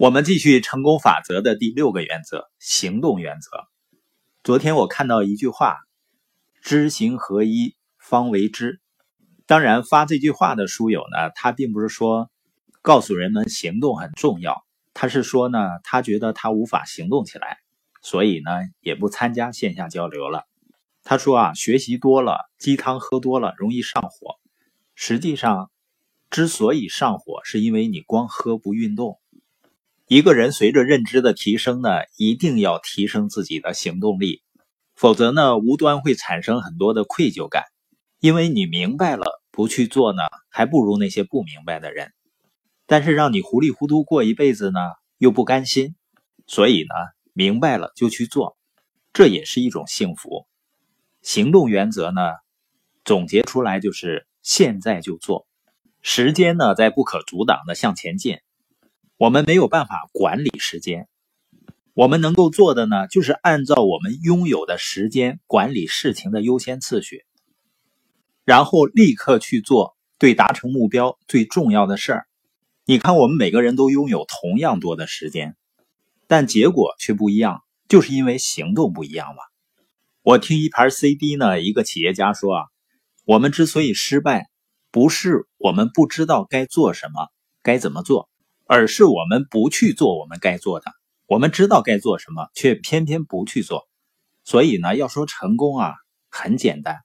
我们继续成功法则的第六个原则——行动原则。昨天我看到一句话：“知行合一，方为知。”当然，发这句话的书友呢，他并不是说告诉人们行动很重要，他是说呢，他觉得他无法行动起来，所以呢，也不参加线下交流了。他说啊，学习多了，鸡汤喝多了，容易上火。实际上，之所以上火，是因为你光喝不运动。一个人随着认知的提升呢，一定要提升自己的行动力，否则呢，无端会产生很多的愧疚感。因为你明白了，不去做呢，还不如那些不明白的人。但是让你糊里糊涂过一辈子呢，又不甘心。所以呢，明白了就去做，这也是一种幸福。行动原则呢，总结出来就是现在就做。时间呢，在不可阻挡的向前进。我们没有办法管理时间，我们能够做的呢，就是按照我们拥有的时间管理事情的优先次序，然后立刻去做对达成目标最重要的事儿。你看，我们每个人都拥有同样多的时间，但结果却不一样，就是因为行动不一样嘛。我听一盘 CD 呢，一个企业家说啊，我们之所以失败，不是我们不知道该做什么，该怎么做。而是我们不去做我们该做的，我们知道该做什么，却偏偏不去做。所以呢，要说成功啊，很简单，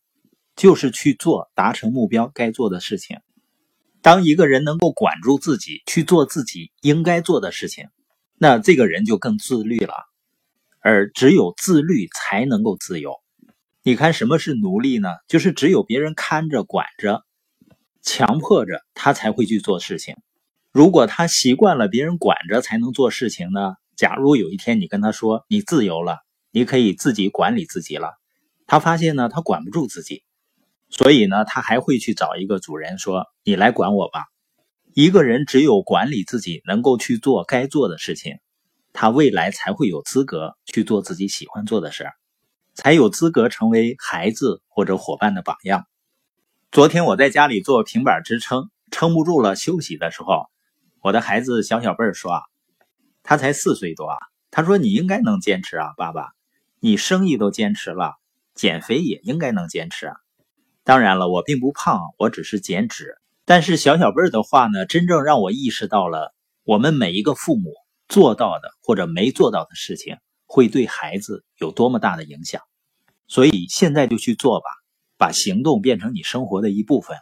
就是去做达成目标该做的事情。当一个人能够管住自己，去做自己应该做的事情，那这个人就更自律了。而只有自律才能够自由。你看，什么是奴隶呢？就是只有别人看着、管着、强迫着，他才会去做事情。如果他习惯了别人管着才能做事情呢？假如有一天你跟他说你自由了，你可以自己管理自己了，他发现呢他管不住自己，所以呢他还会去找一个主人说你来管我吧。一个人只有管理自己，能够去做该做的事情，他未来才会有资格去做自己喜欢做的事儿，才有资格成为孩子或者伙伴的榜样。昨天我在家里做平板支撑，撑不住了，休息的时候。我的孩子小小贝儿说啊，他才四岁多啊。他说你应该能坚持啊，爸爸，你生意都坚持了，减肥也应该能坚持啊。当然了，我并不胖，我只是减脂。但是小小贝儿的话呢，真正让我意识到了，我们每一个父母做到的或者没做到的事情，会对孩子有多么大的影响。所以现在就去做吧，把行动变成你生活的一部分。